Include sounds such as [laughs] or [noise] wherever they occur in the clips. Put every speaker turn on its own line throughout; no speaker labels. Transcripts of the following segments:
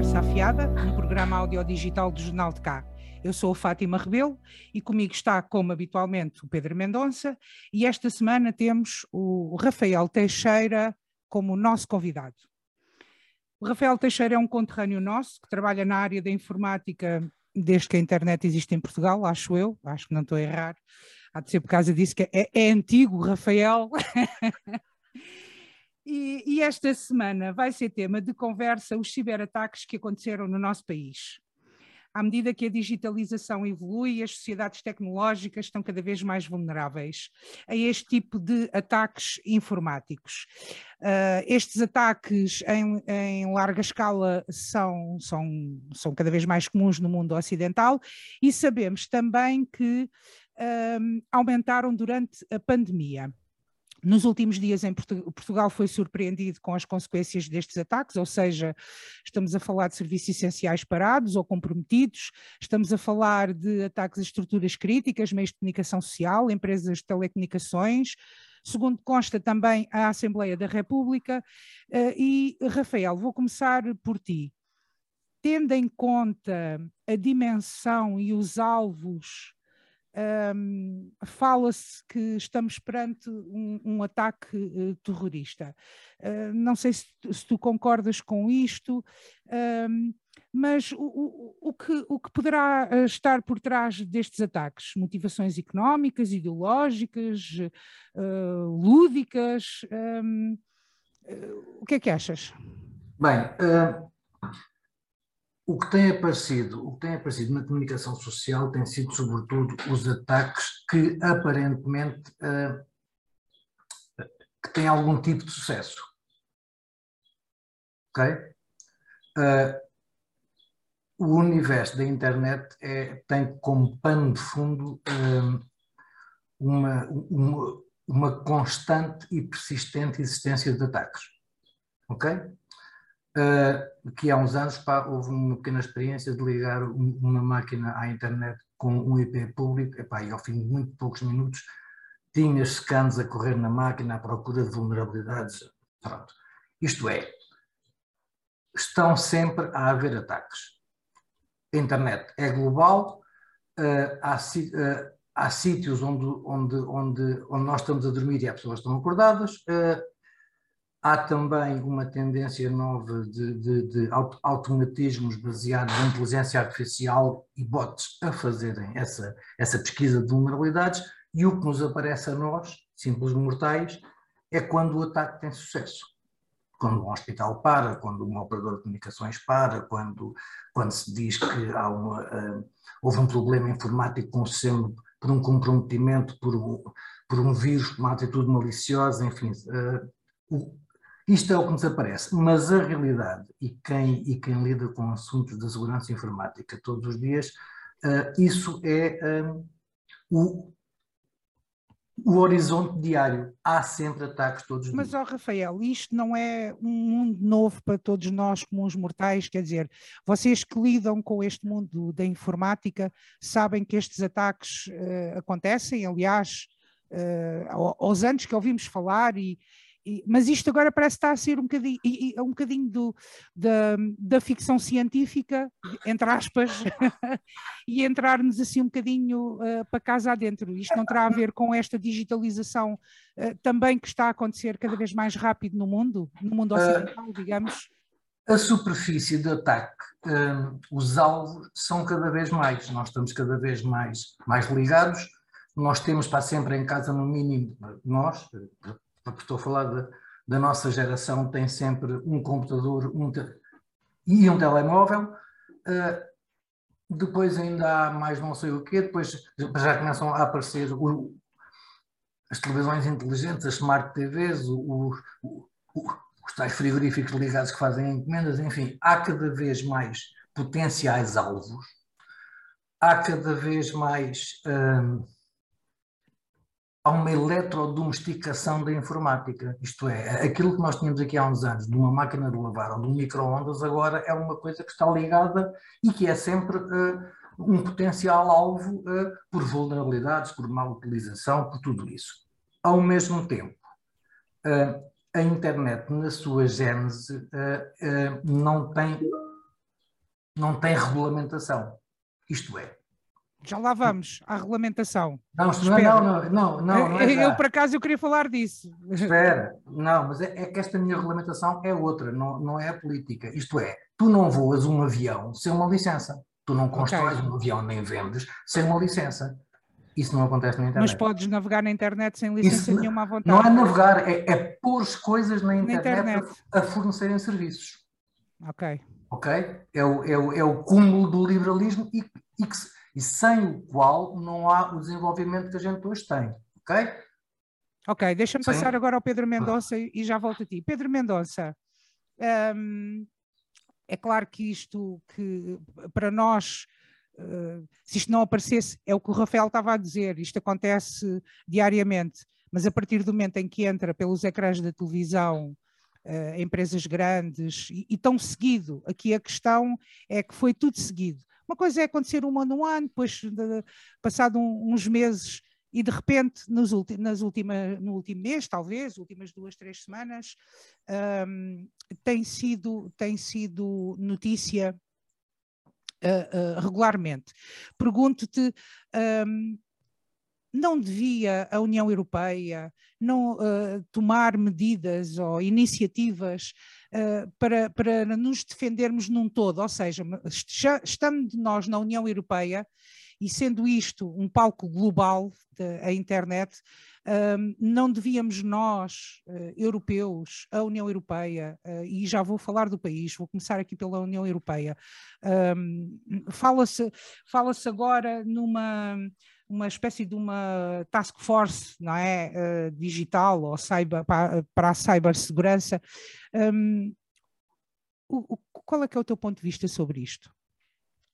Conversa Afiada, um programa audiodigital do Jornal de Cá. Eu sou a Fátima Rebelo e comigo está, como habitualmente, o Pedro Mendonça e esta semana temos o Rafael Teixeira como nosso convidado. O Rafael Teixeira é um conterrâneo nosso que trabalha na área da informática desde que a internet existe em Portugal, acho eu, acho que não estou a errar. Há de ser por causa disso que é, é antigo, Rafael. [laughs] E, e, esta semana vai ser tema de conversa os ciberataques que aconteceram no nosso país. À medida que a digitalização evolui, as sociedades tecnológicas estão cada vez mais vulneráveis a este tipo de ataques informáticos. Uh, estes ataques em, em, larga escala são, são, são cada vez mais comuns no mundo ocidental e sabemos também que uh, aumentaram durante a pandemia. Nos últimos dias, em Portugal foi surpreendido com as consequências destes ataques, ou seja, estamos a falar de serviços essenciais parados ou comprometidos, estamos a falar de ataques a estruturas críticas, meios de comunicação social, empresas de telecomunicações, segundo consta também a Assembleia da República. Eh, e, Rafael, vou começar por ti. Tendo em conta a dimensão e os alvos um, fala-se que estamos perante um, um ataque uh, terrorista. Uh, não sei se, se, tu concordas com isto, um, mas o, o, o, que, o que poderá eh, estar por trás destes ataques? Motivações económicas, ideológicas, uh, lúdicas? o que é que achas?
Bem, o que tem aparecido, o que tem aparecido na comunicação social tem sido sobretudo os ataques que aparentemente uh, que têm algum tipo de sucesso. Ok? Uh, o universo da internet é, tem como pano de fundo uh, uma, uma, uma constante e persistente existência de ataques. Ok? Uh, que há uns anos pá, houve uma pequena experiência de ligar uma máquina à internet com um IP público, epá, e ao fim de muito poucos minutos tinha scans a correr na máquina à procura de vulnerabilidades. Pronto. Isto é, estão sempre a haver ataques. A internet é global, uh, há, uh, há sítios onde, onde, onde, onde nós estamos a dormir e as pessoas estão acordadas, uh, Há também uma tendência nova de, de, de automatismos baseados em inteligência artificial e bots a fazerem essa, essa pesquisa de vulnerabilidades, e o que nos aparece a nós, simples mortais, é quando o ataque tem sucesso. Quando um hospital para, quando um operador de comunicações para, quando, quando se diz que há uma, uh, houve um problema informático com o sistema por um comprometimento, por um, por um vírus, uma atitude maliciosa, enfim. Uh, isto é o que nos aparece, mas a realidade, e quem, e quem lida com assuntos da segurança informática todos os dias, uh, isso é um, o, o horizonte diário. Há sempre ataques todos os
Mas,
dias.
Mas, oh, Rafael, isto não é um mundo novo para todos nós, comuns mortais, quer dizer, vocês que lidam com este mundo da informática sabem que estes ataques uh, acontecem, aliás, uh, aos anos que ouvimos falar e, e, mas isto agora parece estar a ser um bocadinho, um bocadinho do, da, da ficção científica, entre aspas, [laughs] e entrarmos assim um bocadinho uh, para casa adentro. Isto não terá a ver com esta digitalização uh, também que está a acontecer cada vez mais rápido no mundo, no mundo ocidental, uh, digamos?
A superfície de ataque, os alvos são cada vez mais, nós estamos cada vez mais, mais ligados, nós temos para sempre em casa, no mínimo, nós, porque estou a falar de, da nossa geração, tem sempre um computador um e um telemóvel. Uh, depois ainda há mais não sei o quê, depois já começam a aparecer o, as televisões inteligentes, as smart TVs, o, o, os tais frigoríficos ligados que fazem encomendas, enfim, há cada vez mais potenciais alvos, há cada vez mais. Uh, há uma eletrodomesticação da informática. Isto é, aquilo que nós tínhamos aqui há uns anos, de uma máquina de lavar ou de um micro-ondas, agora é uma coisa que está ligada e que é sempre uh, um potencial alvo uh, por vulnerabilidades, por má utilização, por tudo isso. Ao mesmo tempo, uh, a internet, na sua gênese, não tem não tem regulamentação. Isto é.
Já lá vamos, à regulamentação.
Não, não, não, não, não, não é
Eu, por acaso, eu queria falar disso.
Espera, não, mas é, é, que esta minha regulamentação é outra, não, não é a política. Isto é, tu não voas um avião sem uma licença. Tu não constróis okay. um avião nem vendes sem uma licença. Isso não acontece na internet.
Mas podes navegar na internet sem licença Isso nenhuma à vontade.
Não é navegar, é, é pôr coisas na internet, na internet. A, a, fornecerem serviços.
Ok.
Ok? É o, é o, é o cúmulo do liberalismo e, e, que, e sem o qual não há o desenvolvimento que a gente hoje tem. Ok?
Ok, deixa-me passar agora ao Pedro Mendonça e, já volto a ti. Pedro Mendonça, hum, é claro que isto que para nós Uh, se isto não aparecesse, é o que o Rafael estava a dizer, isto acontece diariamente, mas a partir do momento em que entra pelos ecrãs da televisão, uh, empresas grandes, e, e tão seguido, aqui a questão é que foi tudo seguido. Uma coisa é acontecer um ano, um ano, depois, de, passado um, uns meses, e de repente, nos nas última, no último mês, talvez, últimas duas, três semanas, um, tem, sido, tem sido notícia uh, uh, regularmente. Pergunto-te. Um, não devia a União Europeia não uh, tomar medidas ou iniciativas uh, para, para nos defendermos num todo, ou seja, estando nós na União Europeia e sendo isto um palco global, a internet, um, não devíamos nós, uh, europeus, a União Europeia, uh, e já vou falar do país, vou começar aqui pela União Europeia, um, fala-se fala agora numa uma espécie de uma task force não é, uh, digital ou cyber, para, para a cibersegurança. Um, o, o, qual é que é o teu ponto de vista sobre isto?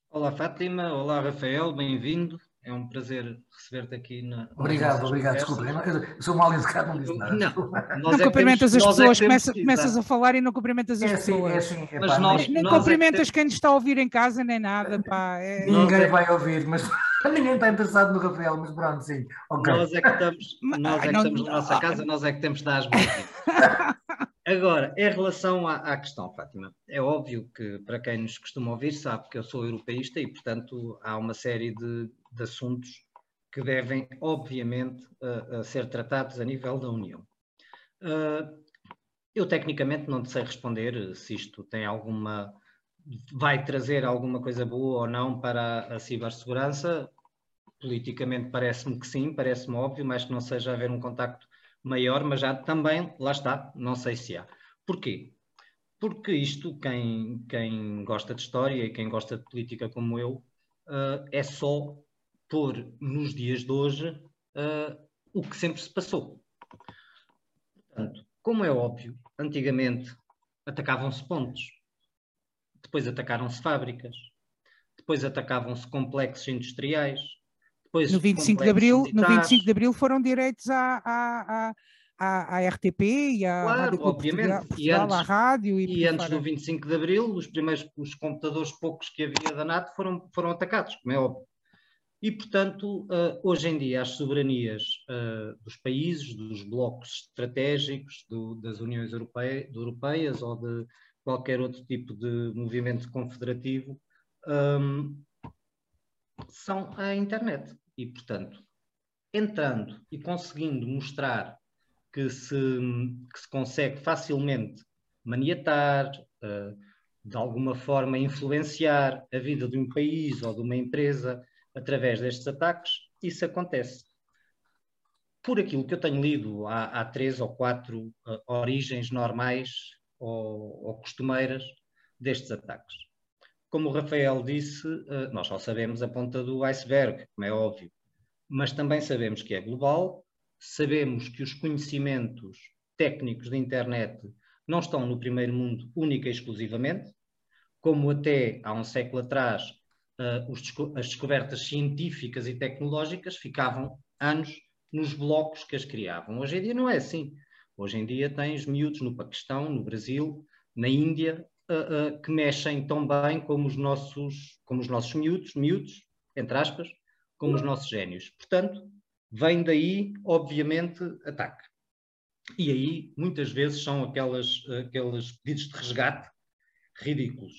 Olá Fátima, olá Rafael, bem-vindo. É um prazer receber-te aqui na.
Obrigado, obrigado. Desculpa, eu sou mal educado, não disse nada. Não,
não é cumprimentas temos, as é pessoas, é começa, começas a falar e não cumprimentas as é assim, pessoas. É assim, é, mas nós, nem nós cumprimentas quem nos está a ouvir em casa, nem nada. Pá,
Ninguém vai ouvir, mas ninguém está interessado no Rafael, mas pronto, sim.
Okay. Nós é que estamos, nós é que estamos na nossa casa, nós é que temos de dar as mãos. [laughs] Agora, em relação à, à, questão, Fátima, é óbvio que para quem nos costuma ouvir sabe que eu sou europeísta e, portanto, há uma série de, de assuntos que devem, obviamente, uh, uh, ser tratados a nível da União. Uh, eu, tecnicamente, não te sei responder se isto tem alguma. Vai trazer alguma coisa boa ou não para a cibersegurança. Politicamente, parece-me que sim, parece-me óbvio, mas que não seja haver um contacto maior, mas já também, lá está, não sei se há. Porquê? Porque isto, quem, quem gosta de história e quem gosta de política como eu, uh, é só pôr nos dias de hoje uh, o que sempre se passou. Portanto, como é óbvio, antigamente atacavam-se pontos, depois atacaram-se fábricas, depois atacavam-se complexos industriais,
depois no 25 de Abril, no 25 de Abril foram direitos à, à, à, à RTP e à
claro,
Rádio
obviamente. Portugal,
e antes, à rádio.
E, e antes do 25 de Abril, os primeiros os computadores poucos que havia da NATO foram, foram atacados, como é óbvio. E, portanto, uh, hoje em dia, as soberanias uh, dos países, dos blocos estratégicos, do, das Uniões Europeia, Europeias ou de qualquer outro tipo de movimento confederativo, um, são a internet. E, portanto, entrando e conseguindo mostrar que se, que se consegue facilmente maniatar, uh, de alguma forma influenciar a vida de um país ou de uma empresa através destes ataques, isso acontece. Por aquilo que eu tenho lido, há, há três ou quatro uh, origens normais ou, ou costumeiras destes ataques. Como o Rafael disse, eh, nós só sabemos a ponta do iceberg, como é óbvio, mas também sabemos que é global, sabemos que os conhecimentos técnicos da internet não estão no primeiro mundo única e exclusivamente, como até há um século atrás eh, as descobertas científicas e tecnológicas ficavam anos nos blocos que as criavam. Hoje em dia não é assim. Hoje em dia tens miúdos no Paquistão, no Brasil, na Índia, uh, uh, que mexem tão bem como os nossos, como os nossos miúdos, miúdos, entre aspas, como os nossos génios. Portanto, vem daí, obviamente, ataque. E aí, muitas vezes, são aquelas, aqueles pedidos de resgate ridículos.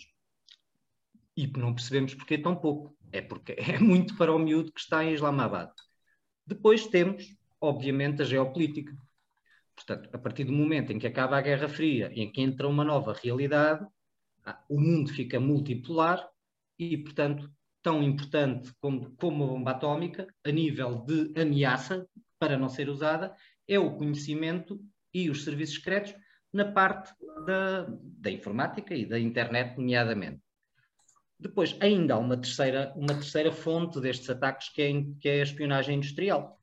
E não percebemos porque é tão pouco. É porque é muito para o miúdo que está em Islamabad. Depois temos, obviamente, a geopolítica. Portanto, a partir do momento em que acaba a Guerra Fria, em que entra uma nova realidade, ah, o mundo fica multipolar e, portanto, tão importante como, como a bomba atómica, a nível de ameaça, para não ser usada, é o conhecimento e os serviços secretos na parte da, da informática e da internet, nomeadamente. Depois, ainda há uma terceira, uma terceira fonte destes ataques, que é, que é a espionagem industrial.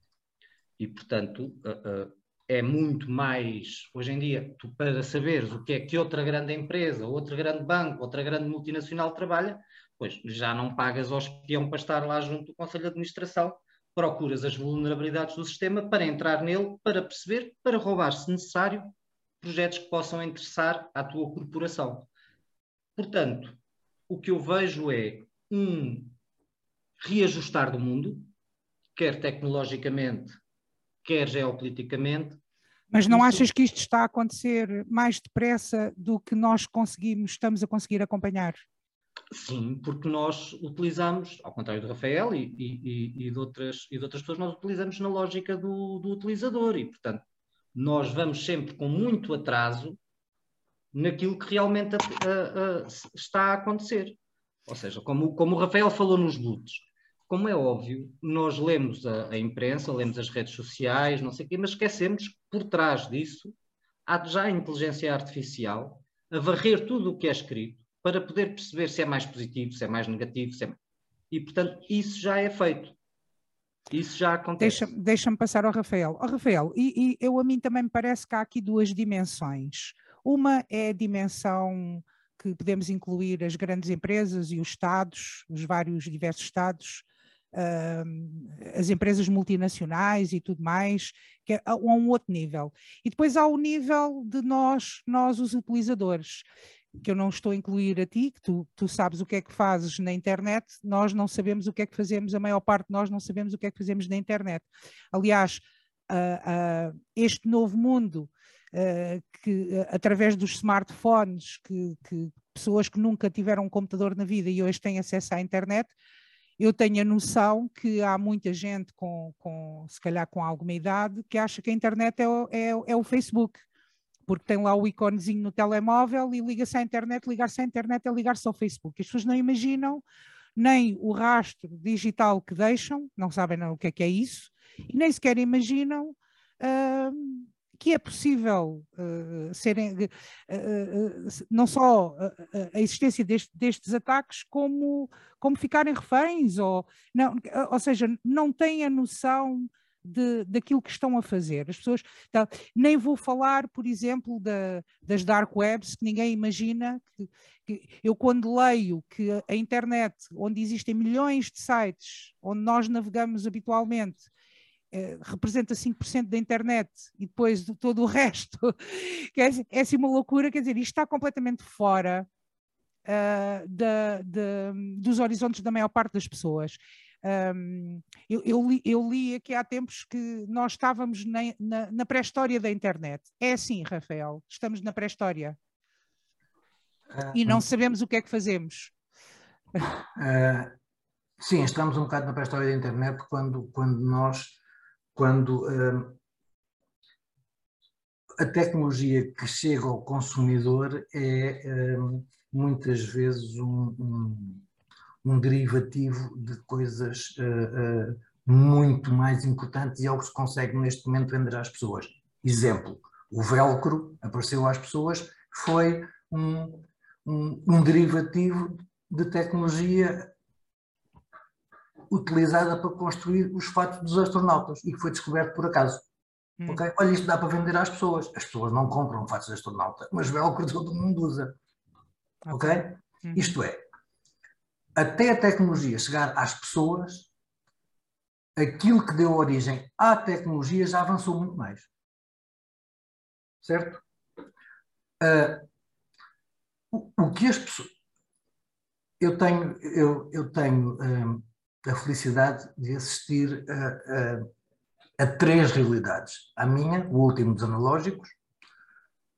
E, portanto, uh, uh, é muito mais, hoje em dia, tu para saberes o que é que outra grande empresa, outro grande banco, outra grande multinacional trabalha, pois já não pagas ao espião para estar lá junto do Conselho de Administração, procuras as vulnerabilidades do sistema para entrar nele, para perceber, para roubar, se necessário, projetos que possam interessar à tua corporação. Portanto, o que eu vejo é um reajustar do mundo, quer tecnologicamente, quer geopoliticamente.
Mas não achas que isto está a acontecer mais depressa do que nós conseguimos, estamos a conseguir acompanhar?
Sim, porque nós utilizamos, ao contrário do Rafael e, e, e, de, outras, e de outras pessoas, nós utilizamos na lógica do, do utilizador e, portanto, nós vamos sempre com muito atraso naquilo que realmente a, a, a, está a acontecer. Ou seja, como, como o Rafael falou nos lutos, como é óbvio, nós lemos a, a, imprensa, lemos as redes sociais, não sei o quê, mas esquecemos que por trás disso há já a inteligência artificial a varrer tudo o que é escrito para poder perceber se é mais positivo, se é mais negativo, se é... e portanto isso já é feito. Isso já acontece.
Deixa-me deixa passar ao Rafael. Oh, Rafael, e, e, eu a mim também me parece que há aqui duas dimensões. Uma é a dimensão que podemos incluir as grandes empresas e os Estados, os vários diversos Estados, as empresas multinacionais e tudo mais, que é a um outro nível. E depois há o nível de nós, nós os utilizadores que eu não estou a incluir a ti, que tu, tu sabes o que é que fazes na internet, nós não sabemos o que é que fazemos, a maior parte de nós não sabemos o que é que fazemos na internet. Aliás, uh, uh, este novo mundo, uh, que através dos smartphones, que, que, pessoas que nunca tiveram um computador na vida e hoje têm acesso à internet, eu tenho a noção que há muita gente com, com se calhar com alguma idade, que acha que a internet é o, é, é o Facebook porque tem lá o iconezinho no telemóvel e liga-se à internet, ligar-se à internet é ligar-se ao Facebook. As pessoas não imaginam nem o rastro digital que deixam, não sabem não, o que é que é isso, e nem sequer imaginam uh, que é possível uh, serem, uh, não só a existência deste, destes ataques, como, como ficarem reféns, ou, não, ou seja, não têm a noção de, daquilo que estão a fazer. As pessoas. Tá, nem vou falar, por exemplo, da, das dark webs, que ninguém imagina. Que, que, eu, quando leio que a internet, onde existem milhões de sites, onde nós navegamos habitualmente, eh, representa 5% da internet e depois de todo o [laughs] resto, que é, é assim uma loucura, quer dizer, isto está completamente fora uh, da, dos horizontes da maior parte das pessoas. Um, eu, eu, li, eu, li, aqui há tempos que nós estávamos na, na, na pré-história da internet. É assim, Rafael, estamos na pré-história. Uh, e não sabemos o que é que fazemos.
Uh, sim, estamos um bocado na pré-história da internet quando, quando nós, quando uh, a tecnologia que chega ao consumidor é muitas vezes um, um um derivativo de coisas uh, uh, muito mais importantes e é o que se consegue neste momento vender às pessoas. Exemplo, o velcro apareceu às pessoas, foi um, um derivativo de tecnologia utilizada para construir os fatos dos astronautas e que foi descoberto por acaso. Hum. Okay? Olha, isto dá para vender às pessoas. As pessoas não compram fatos de astronauta, mas velcro todo mundo usa. Ok? Hum. Isto é, até a tecnologia chegar às pessoas, aquilo que deu origem à tecnologia já avançou muito mais. Certo? Uh, o, o, que as pessoas. Eu tenho, eu, eu tenho uh, a felicidade de assistir a, a, a, três realidades. A minha, o último dos analógicos.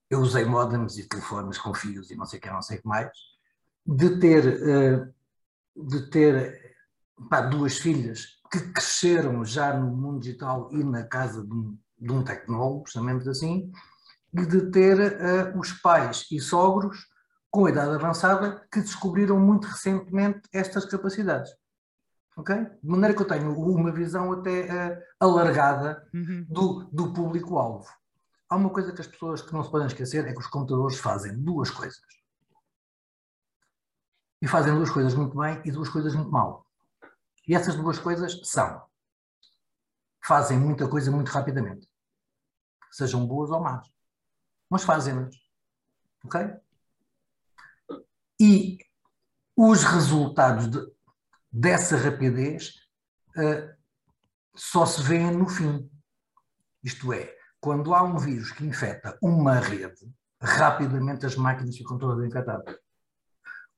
Eu usei modems e telefones com fios e não sei o que, não sei o que mais. De ter uh, de ter pá, duas filhas que cresceram já no mundo digital e na casa de um, de um tecnólogo, chamemos assim, e de ter uh, os pais e sogros com idade avançada que descobriram muito recentemente estas capacidades. Ok? De maneira que eu tenho uma visão até uh, alargada uhum. do, do público-alvo. Há uma coisa que as pessoas que não se podem esquecer é que os computadores fazem duas coisas. E fazem duas coisas muito bem e duas coisas muito mal. E essas duas coisas são: fazem muita coisa muito rapidamente, sejam boas ou más, mas fazem-nas. Ok? E os resultados de, dessa rapidez uh, só se vêem no fim. Isto é, quando há um vírus que infecta uma rede, rapidamente as máquinas ficam todas infectadas.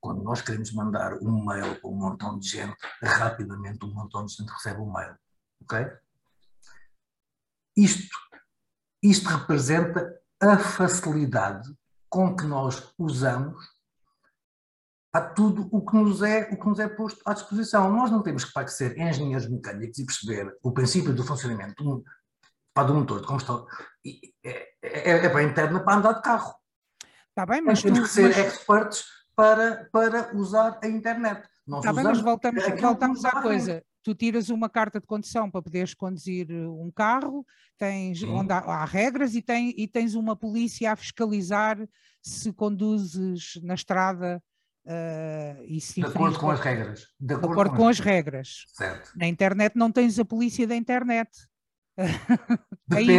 Quando nós queremos mandar um mail para um montão de gente, rapidamente um montão de gente recebe um mail. Ok? Isto, isto representa a facilidade com que nós usamos a tudo o que nos é o que nos é posto à disposição. Nós não temos que ser engenheiros mecânicos e perceber o princípio do funcionamento do, do motor de combustão. É, é, é para a interna para andar de carro.
Está bem, mas
temos que ser mas... experts para, para usar a internet.
Nós Está bem, mas voltamos, voltamos à coisa. Tu tiras uma carta de condução para poderes conduzir um carro, tens, onde há, há, regras e, tem, e tens uma polícia a fiscalizar se conduzes na estrada
Uh, e se de acordo com as regras.
De acordo, de acordo com, as regras.
Certo.
Na internet não tens a polícia da internet. [laughs]
Depende.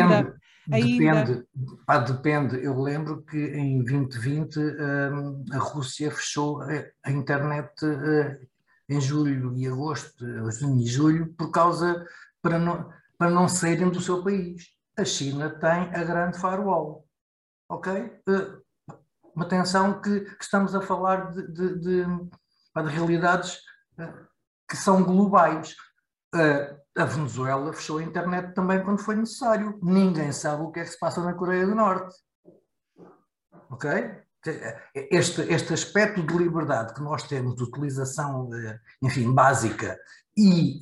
ainda, depende, pá, depende. Eu lembro que em 2020 um, a Rússia fechou a, a internet uh, em julho e agosto, junho e julho, por causa para não, para não saírem do seu país. A China tem a grande firewall. Ok? Uh, uma tensão que, que estamos a falar de, de, de, de realidades uh, que são globais. Uh, a Venezuela fechou a internet também quando foi necessário. Ninguém sabe o que é que se passa na Coreia do Norte. Ok? Este, este aspecto de liberdade que nós temos de utilização, uh, enfim, básica e,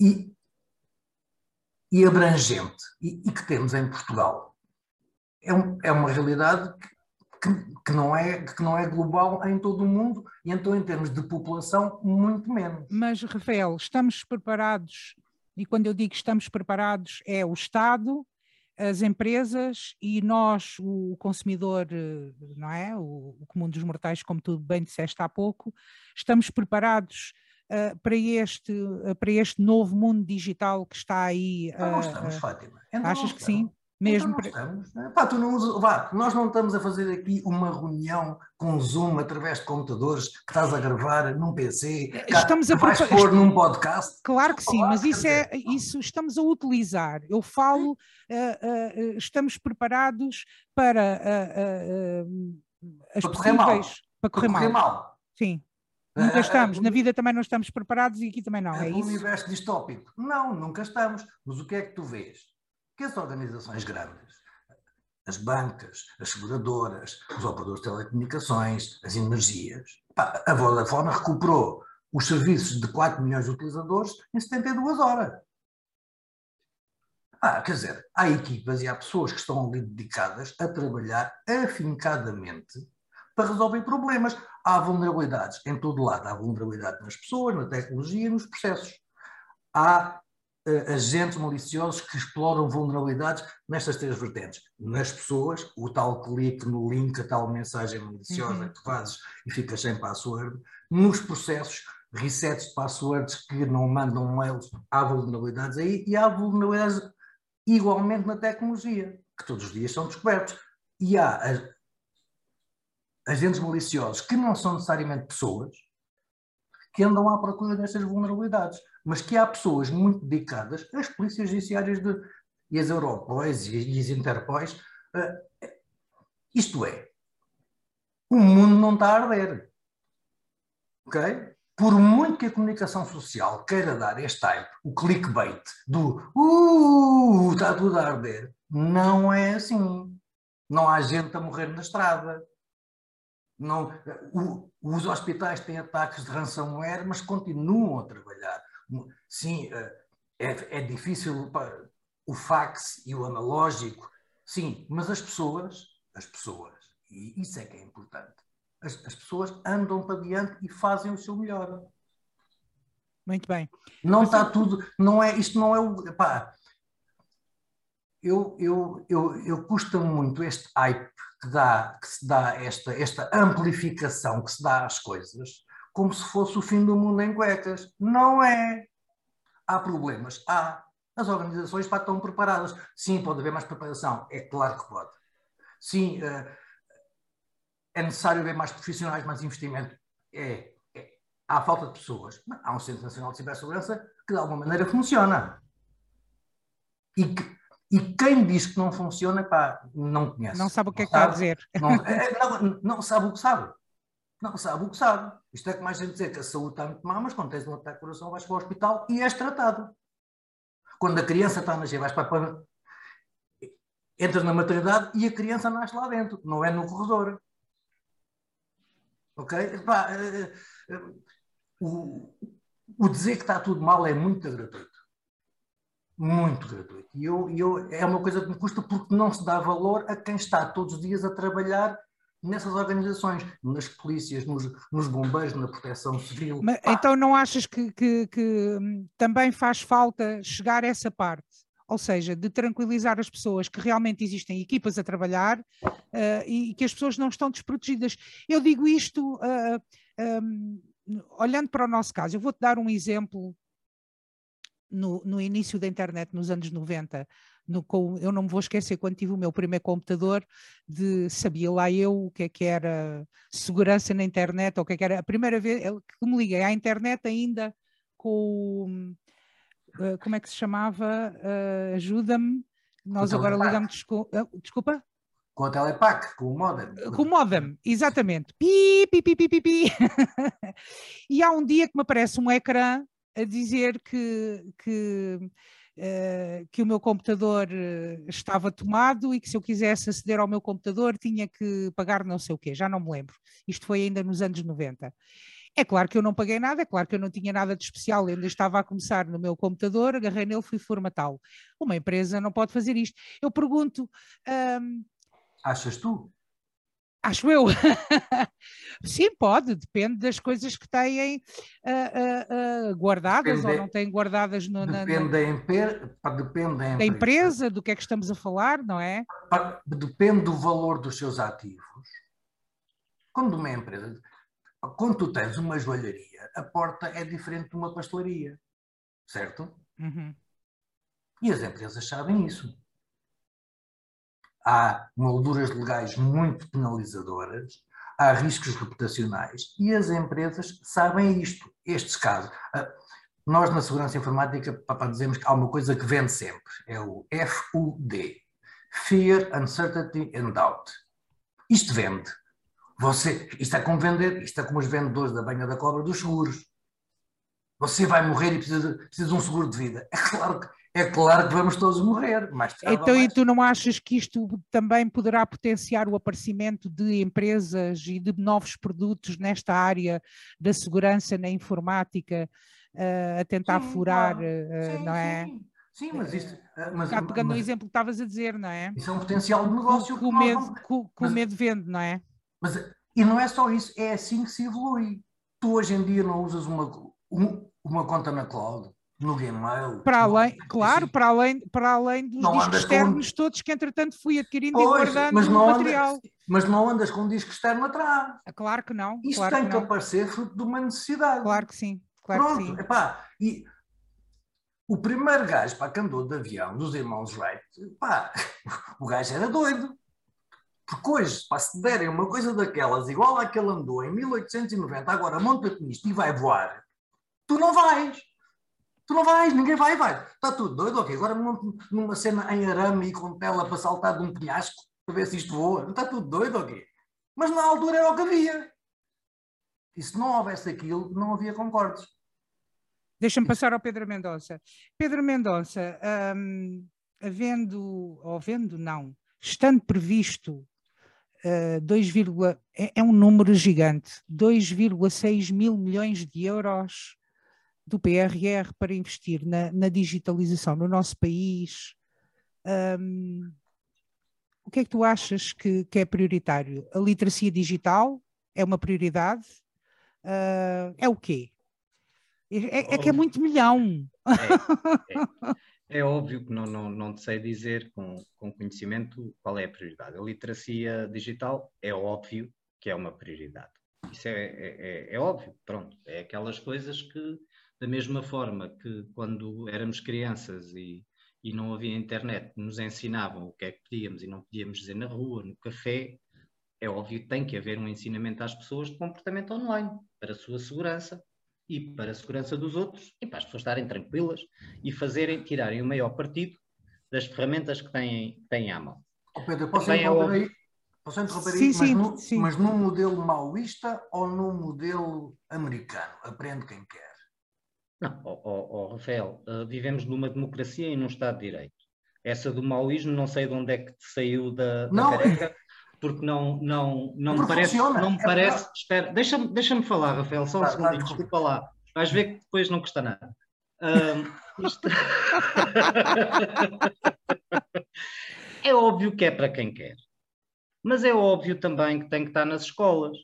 e, e abrangente, e, e que temos em Portugal, é, um, é uma realidade que, que, não é, que não é global em todo o mundo e então em termos de população muito menos.
Mas, Rafael, estamos preparados, e quando eu digo estamos preparados é o Estado, as empresas e nós, o consumidor, não é? O, o comum dos mortais, como tu bem disseste há pouco, estamos preparados Uh, para, este, uh, para este novo mundo digital que está aí.
Uh, não estamos, Fátima.
Então achas que sim? Mesmo então
estamos, né? Pá, tu não usa, vá, nós não estamos a fazer aqui uma reunião com Zoom através de computadores que estás a gravar num PC, estamos a vais pôr num podcast.
Claro que sim, mas isso é isso estamos a utilizar. Eu falo, uh, uh, estamos preparados para uh, as para possíveis
correr para correr, para correr mal. mal.
Sim. Nunca estamos, na vida também não estamos preparados e aqui também não. É, é
isso? universo distópico. Não, nunca estamos. Mas o que é que tu vês? Que as organizações grandes, as bancas, as seguradoras, os operadores de telecomunicações, as energias, pá, a Vodafone recuperou os serviços de 4 milhões de utilizadores em 72 horas. Ah, quer dizer, há equipas e há pessoas que estão ali dedicadas a trabalhar afincadamente para resolver problemas. Há vulnerabilidades em todo lado. Há vulnerabilidade nas pessoas, na tecnologia nos processos. Há agentes maliciosos que exploram vulnerabilidades nestas três vertentes. Nas pessoas, o tal clique no link, a tal mensagem maliciosa uhum. que fazes e ficas sem password. Nos processos, resets de passwords que não mandam mails, há vulnerabilidades aí e há vulnerabilidades igualmente na tecnologia, que todos os dias são descobertos. E há agentes maliciosos que não são necessariamente pessoas que andam à procura destas vulnerabilidades mas que há pessoas muito dedicadas, as polícias judiciárias de, e as Europóis e, as Interpóis, uh, isto é, o mundo não está a arder. Ok? Por muito que a comunicação social queira dar este type, o clickbait do uh, está tudo a arder, não é assim. Não há gente a morrer na estrada. Não, o, os hospitais têm ataques de ransomware, mas continuam a trabalhar. Sim, é, é difícil o fax e o analógico, sim, mas as pessoas, as pessoas, e isso é que é importante, as, as pessoas andam para diante e fazem o seu melhor.
Muito bem.
Não está tudo, não é, isto não é o. Pá, eu, eu, eu, eu custa muito este hype que, dá, que se dá, esta, esta amplificação que se dá às coisas, como se fosse o fim do mundo em cuecas. Não é. Há problemas, há. As organizações pá, estão preparadas. Sim, pode haver mais preparação. É claro que pode. Sim, uh, é necessário haver mais profissionais, mais investimento. É, é. Há falta de pessoas. Mas há um Centro Nacional de Cibersegurança que de alguma maneira funciona. E, que, e quem diz que não funciona, pá, não conhece.
Não sabe o que é que está a dizer.
Não, é, não, não, sabe o que sabe. Não sabe o que sabe. Isto é que mais a dizer que a saúde está muito má, mas quando tens um ataque de coração vais para o hospital e és tratado. Quando a criança está a nascer, vais para, para entras na maternidade e a criança nasce lá dentro, não é no corredor. Ok? Uh, uh, o, o, dizer que está tudo mal é muito gratuito. Muito gratuito. E eu, eu, é uma coisa que me custa porque não se dá valor a quem está todos os dias a trabalhar nessas organizações, nas polícias, nos, nos bombeiros, na proteção civil.
Mas, então não achas que, que, que hum, também faz falta chegar a essa parte? ou seja, de tranquilizar as pessoas que realmente existem equipas a trabalhar uh, e que as pessoas não estão desprotegidas. Eu digo isto uh, eh, um, olhando para o nosso caso, eu vou-te dar um exemplo no, no, início da internet, nos anos 90, no, com, eu não me vou esquecer quando tive o meu primeiro computador, de sabia lá eu o que é que era segurança na internet, ou o que é que era a primeira vez que me liguei à internet ainda com uh, como é que se chamava? Uh, Ajuda-me. Nós agora ligamos. Com, uh, desculpa?
Com a Telepac, com o modem.
Com o modem, exatamente. Pi, pi, pi, pi, pi, pi. [laughs] e há um dia que me aparece um ecrã a dizer que, que, uh, que o meu computador estava tomado e que se eu quisesse aceder ao meu computador tinha que pagar não sei o quê, já não me lembro. Isto foi ainda nos anos 90. É claro que eu não paguei nada, é claro que eu não tinha nada de especial, eu ainda estava a começar no meu computador, agarrei nele, fui formatá-lo. Uma empresa não pode fazer isto. Eu pergunto.
Achas tu?
Acho eu. [laughs] Sim, pode, depende das coisas que têm uh, uh, guardadas depende, ou não têm guardadas no,
depende, na, na, da, emper, depende da,
da empresa, do que é que estamos a falar, não é?
Depende do valor dos seus ativos. Quando uma empresa quando tu tens uma joalharia, a porta é diferente de uma pastelaria, certo?
Uhum.
E as empresas sabem isso. Há molduras legais muito penalizadoras, há riscos reputacionais e as empresas sabem isto, estes casos. Ah, nós, na segurança informática, para dizemos que há uma coisa que vende sempre, é o FUD Fear, Uncertainty and Doubt. Isto vende. Você, isto é como vender, isto é como os vendedores da banha da cobra dos seguros. Você vai morrer e precisa, precisa de um seguro de vida. É claro que, é claro que vamos todos morrer. Mas
então, mais. e tu não achas que isto também poderá potenciar o aparecimento de empresas e de novos produtos nesta área da segurança na informática, uh, a tentar sim, furar, claro. uh, sim, não é?
Sim. Sim, mas isto. Mas,
Cá, pegando mas, no exemplo que estavas a dizer, não é?
Isso é um potencial de negócio.
Com, o medo, com, com mas, medo vende, não é?
Mas, e não é só isso, é assim que se evolui. Tu hoje em dia não usas uma, uma conta na cloud, no Gmail.
Para além, não, claro, para além, para além dos discos externos com... todos que entretanto fui adquirindo pois, e guardando mas não material.
Andas, mas não andas com um disco externo atrás.
É claro que não.
Isso
claro
tem
que,
que aparecer fruto de uma necessidade.
Claro que sim. Claro
Pronto,
que sim.
Epá, e o primeiro gajo para que andou de avião dos irmãos Wright, pá, [laughs] o gajo era doido. Porque hoje, para se derem uma coisa daquelas, igual àquele andou em 1890, agora monta-te nisto e vai voar, tu não vais. Tu não vais, ninguém vai, vai. Está tudo doido, ok. Agora numa cena em arame e com tela para saltar de um penhasco para ver se isto voa. Está tudo doido, ok. Mas na altura era o que havia. E se não houvesse aquilo, não havia concordes.
Deixa-me passar ao Pedro Mendonça. Pedro Mendonça, hum, havendo, ou vendo, não, estando previsto uh, 2, é, é um número gigante, 2,6 mil milhões de euros do PRR para investir na, na digitalização no nosso país. Um, o que é que tu achas que, que, é prioritário? A literacia digital é uma prioridade? Uh, é o quê? É, é, que é muito milhão.
É, é. é óbvio que não, não, não sei dizer com, com conhecimento qual é a prioridade. A literacia digital é óbvio que é uma prioridade. Isso é, é, é, é óbvio, pronto. É aquelas coisas que, da mesma forma que quando éramos crianças e, e não havia internet, nos ensinavam o que é que podíamos e não podíamos dizer na rua, no café, é óbvio que tem que haver um ensinamento às pessoas de comportamento online, para a sua segurança e para a segurança dos outros e para as pessoas estarem tranquilas e fazerem, tirarem o maior partido das ferramentas que têm, têm à mão.
Oh Pedro, posso Também é interromper, é aí, posso interromper sim, aí, sim, mas, no, sim. mas num modelo maoísta ou num modelo americano? Aprende quem quer.
Não, oh, oh, oh Rafael, uh, vivemos numa democracia e num Estado de Direito. Essa do maoísmo, não sei de onde é que saiu da, da careca, porque não, não, não me parece. Não me é parece espera, deixa-me deixa falar, Rafael, só um tá, segundo, tá, desculpa lá. Vais ver que depois não custa nada. Um, isto... [laughs] é óbvio que é para quem quer, mas é óbvio também que tem que estar nas escolas,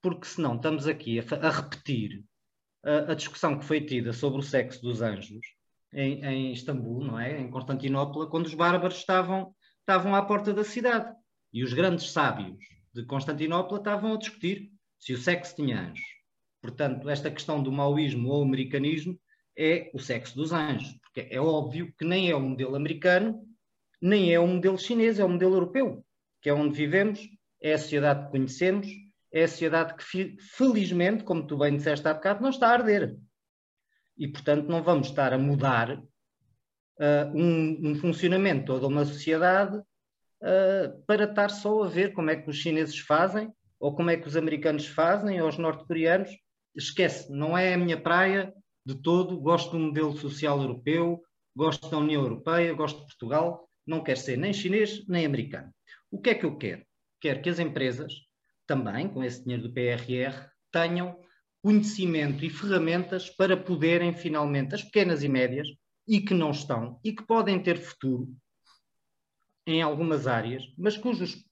porque senão estamos aqui a, a repetir a, discussão que foi tida sobre o sexo dos anjos em, em Istambul, não é? Em Constantinopla, quando os bárbaros estavam, estavam à porta da cidade. E os grandes sábios de Constantinopla estavam a discutir se o sexo tinha anjos. Portanto, esta questão do maoísmo ou americanismo é o sexo dos anjos, porque é óbvio que nem é o modelo americano, nem é o modelo chinês, é o modelo europeu, que é onde vivemos, é a sociedade que conhecemos, é a sociedade que, felizmente, como tu bem disseste há bocado, não está a arder. E, portanto, não vamos estar a mudar uh, um, um funcionamento toda uma sociedade uh, para estar só a ver como é que os chineses fazem, ou como é que os americanos fazem, ou os norte-coreanos. Esquece, não é a minha praia de todo. Gosto do modelo social europeu, gosto da União Europeia, gosto de Portugal. Não quero ser nem chinês nem americano. O que é que eu quero? Quero que as empresas, também com esse dinheiro do PRR, tenham conhecimento e ferramentas para poderem finalmente, as pequenas e médias, e que não estão, e que podem ter futuro, em algumas áreas, mas cujos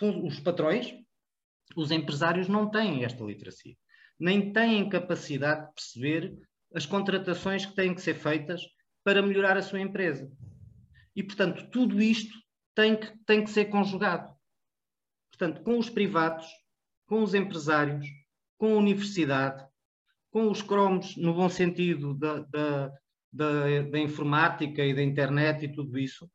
os patrões, os empresários não têm esta literacia, nem têm capacidade de perceber as contratações que têm que ser feitas para melhorar a sua empresa. E, portanto, tudo isto tem que, tem que ser conjugado. Portanto, com os privados, com os empresários, com a universidade, com os cromos, no bom sentido da, da, da, da informática e da internet e tudo isso,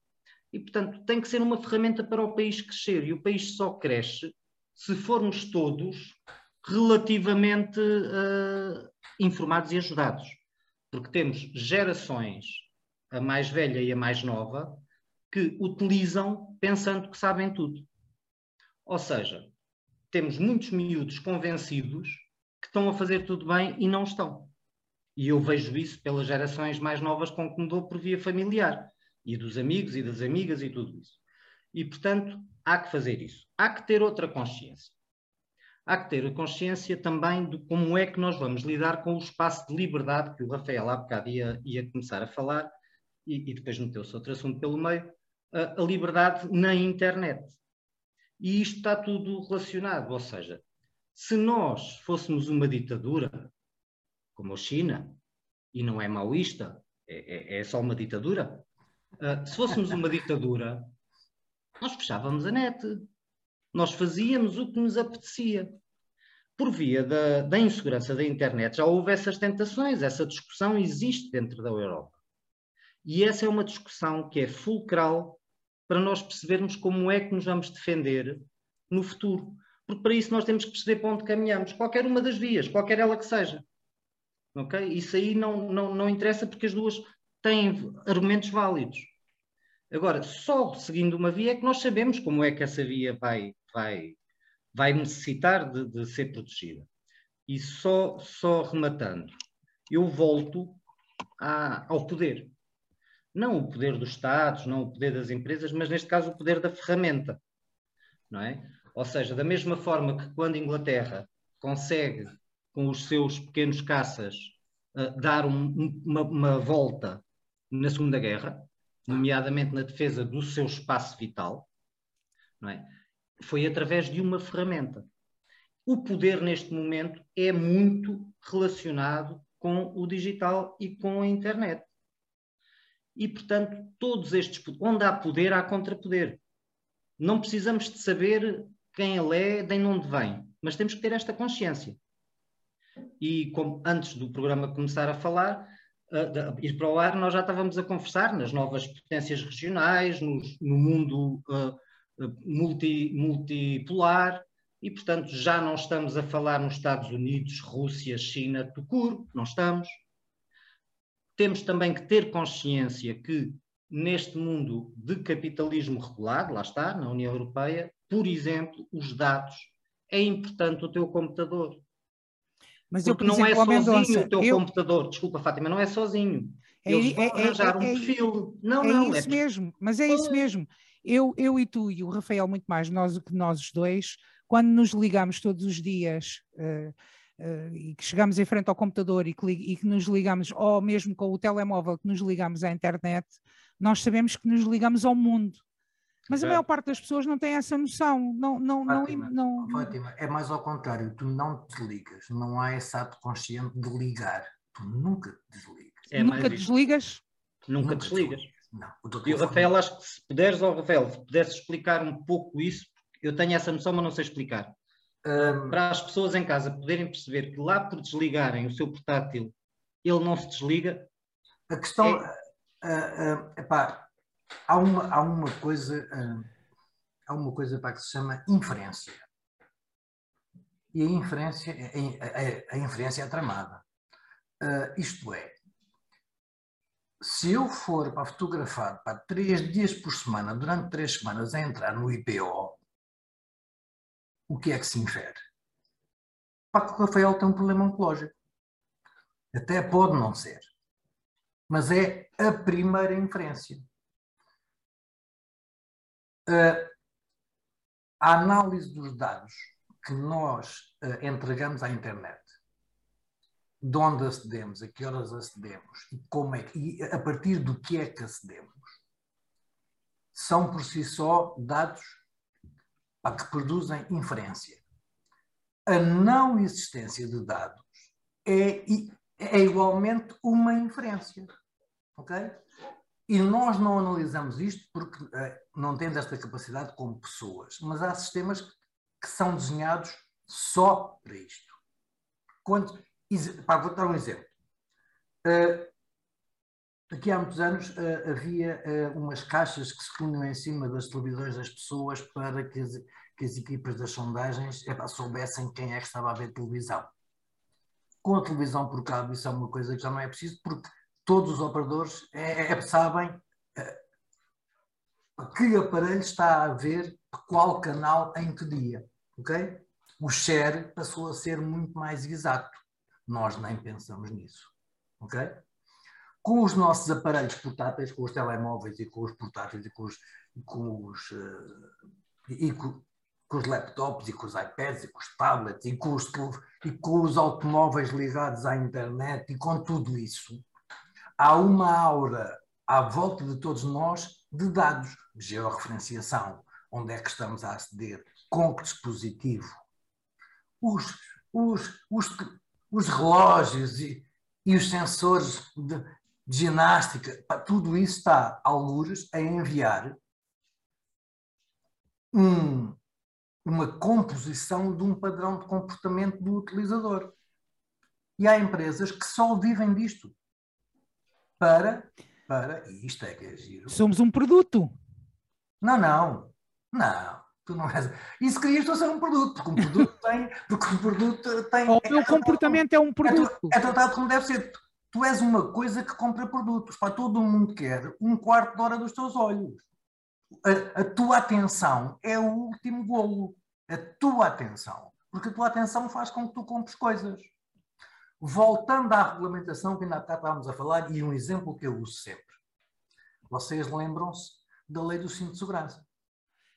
e, portanto, tem que ser uma ferramenta para o país crescer. E o país só cresce se formos todos relativamente uh, informados e ajudados. Porque temos gerações, a mais velha e a mais nova, que utilizam pensando que sabem tudo. Ou seja, temos muitos miúdos convencidos que estão a fazer tudo bem e não estão. E eu vejo isso pelas gerações mais novas com que me dou por via familiar e dos amigos e das amigas e tudo isso. E, portanto, há que fazer isso. Há que ter outra consciência. Há que ter a consciência também de como é que nós vamos lidar com o espaço de liberdade que o Rafael há bocado ia, ia começar a falar e, e depois meteu-se outro assunto pelo meio, a, a liberdade na internet. E isto está tudo relacionado, ou seja, se nós fôssemos uma ditadura, como a China, e não é maoísta, é, é, é só uma ditadura, Uh, se fôssemos uma ditadura, nós fechávamos a net. Nós fazíamos o que nos apetecia. Por via da, da insegurança da internet, já houve essas tentações, essa discussão existe dentro da Europa. E essa é uma discussão que é fulcral para nós percebermos como é que nos vamos defender no futuro. Porque para isso nós temos que perceber para onde caminhamos, qualquer uma das vias, qualquer ela que seja. Ok? Isso aí não, não, não interessa porque as duas têm argumentos válidos. Agora, só seguindo uma via é que nós sabemos como é que essa via vai, vai, vai necessitar de, de ser protegida. E só, só rematando, eu volto ao poder. Não o poder dos Estados, não o poder das empresas, mas neste caso o poder da ferramenta. Não é? Ou seja, da mesma forma que quando a Inglaterra consegue, com os seus pequenos caças, uh, dar um, uma, uma volta na Segunda Guerra, nomeadamente na defesa do seu espaço vital, não é? foi através de uma ferramenta. O poder, neste momento, é muito relacionado com o digital e com a internet. E, portanto, todos estes. Onde há poder, há contrapoder. Não precisamos de saber quem ele é, de onde vem, mas temos que ter esta consciência. E como antes do programa começar a falar, uh, ir para o ar, nós já estávamos a conversar nas novas potências regionais, nos, no mundo uh, multi, multipolar, e, portanto, já não estamos a falar nos Estados Unidos, Rússia, China, Tucur, não estamos. Temos também que ter consciência que, neste mundo de capitalismo regulado, lá está, na União Europeia, por exemplo, os dados, é importante o teu computador. Mas Porque eu, não é sozinho o teu eu... computador. Desculpa, Fátima, não é sozinho. É, Eles vão é, é arranjar é, um perfil. Não,
é
não.
É isso mesmo, mas é isso mesmo. Eu, eu e tu e o Rafael, muito mais nós do que nós os dois, quando nos ligamos todos os dias uh, uh, e que chegamos em frente ao computador e que, e que, nos ligamos, ou mesmo com o telemóvel que nos ligamos à internet, nós sabemos que nos ligamos ao mundo. Mas a maior parte das pessoas não tem essa noção. Não, não,
Fátima,
não,
não... Fátima, é mais ao contrário, tu não te desligas, não há esse ato consciente de ligar, tu nunca te desligas.
É nunca desligas?
Nunca, nunca desligas. Não, e o Rafael, acho que se puderes, oh, Rafael, se puderes explicar um pouco isso, eu tenho essa noção, mas não sei explicar. Um... Para as pessoas em casa poderem perceber que lá por desligarem o seu portátil, ele não se desliga.
A questão. É... Uh, uh, epá, há, uma, há uma coisa. Uh, há uma coisa para que se chama inferência. E a inferência, a, a, a inferência é tramada. isto é, se eu for para fotografar para três dias por semana, durante três semanas, a entrar no IPO, o que é que se infere? O Rafael tem um problema oncológico. Até pode não ser. Mas é a primeira inferência. A análise dos dados que nós eh, entregamos à internet de onde acedemos, a que horas acedemos e como é e a partir do que é que acedemos, são por si só dados que produzem inferência. A não existência de dados é, é igualmente uma inferência. Ok? E nós não analisamos isto porque uh, não temos esta capacidade como pessoas, mas há sistemas que são desenhados só para isto. Quando, Pá, vou dar um exemplo. Uh, aqui há muitos anos uh, havia uh, umas caixas que se punham em cima das televisões das pessoas para que as, que as equipas das sondagens soubessem quem é que estava a ver televisão. Com a televisão por cabo, isso é uma coisa que já não é preciso, porque todos os operadores é, é, sabem que aparelho está a ver qual canal em que dia. ok? O share passou a ser muito mais exato. Nós nem pensamos nisso. Ok? Com os nossos aparelhos portáteis, com os telemóveis e com os portáteis e com os, com os, uh, e com, com, os laptops e com os iPads e com os tablets e com os, e com os automóveis ligados à internet e com tudo isso, há uma aura à volta de todos nós de dados, georreferenciação, onde é que estamos a aceder, com que dispositivo. Os, os, os, os relógios e, e os sensores de, de ginástica, tudo isso está, algures, a enviar um, uma composição de um padrão de comportamento do utilizador. E há empresas que só vivem disto. Para, para, e isto é que é giro.
Somos um produto.
Não, não, não. Tu não és... Isso querias tu ser um produto, porque um produto [laughs] tem. Porque um produto tem
o meu é, comportamento é um produto.
É, tratado como deve ser. Tu és uma coisa que compra produtos. Para todo mundo quer um quarto de hora dos teus olhos. A, a tua atenção é o último golo. A tua atenção. Porque a tua atenção faz com que tu compres coisas. Voltando à regulamentação que ainda cá estávamos a falar, e um exemplo que eu uso sempre. Vocês lembram-se da lei do cinto de segurança.